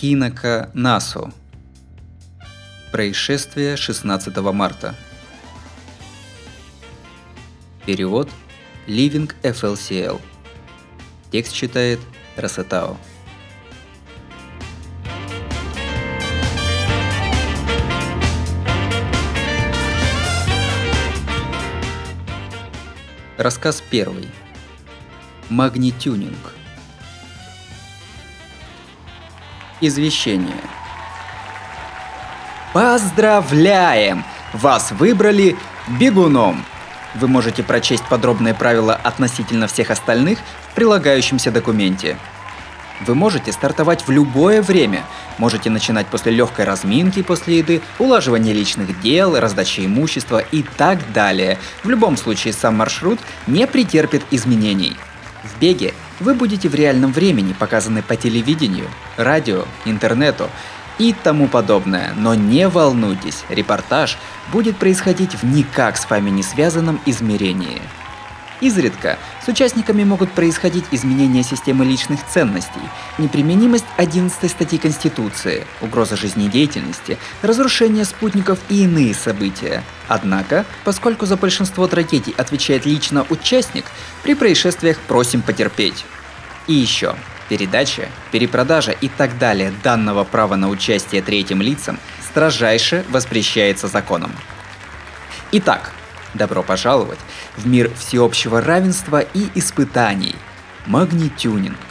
Кинока Насу. Происшествие 16 марта. Перевод Living FLCL. Текст читает Расатао. Рассказ первый. Магнитюнинг. Извещение. Поздравляем! Вас выбрали бегуном. Вы можете прочесть подробные правила относительно всех остальных в прилагающемся документе. Вы можете стартовать в любое время. Можете начинать после легкой разминки после еды, улаживания личных дел, раздачи имущества и так далее. В любом случае сам маршрут не претерпит изменений. В беге вы будете в реальном времени показаны по телевидению, радио, интернету и тому подобное. Но не волнуйтесь, репортаж будет происходить в никак с вами не связанном измерении. Изредка с участниками могут происходить изменения системы личных ценностей, неприменимость 11 статьи Конституции, угроза жизнедеятельности, разрушение спутников и иные события. Однако, поскольку за большинство трагедий отвечает лично участник, при происшествиях просим потерпеть. И еще, передача, перепродажа и так далее данного права на участие третьим лицам строжайше воспрещается законом. Итак, добро пожаловать в мир всеобщего равенства и испытаний. Магнитюнинг.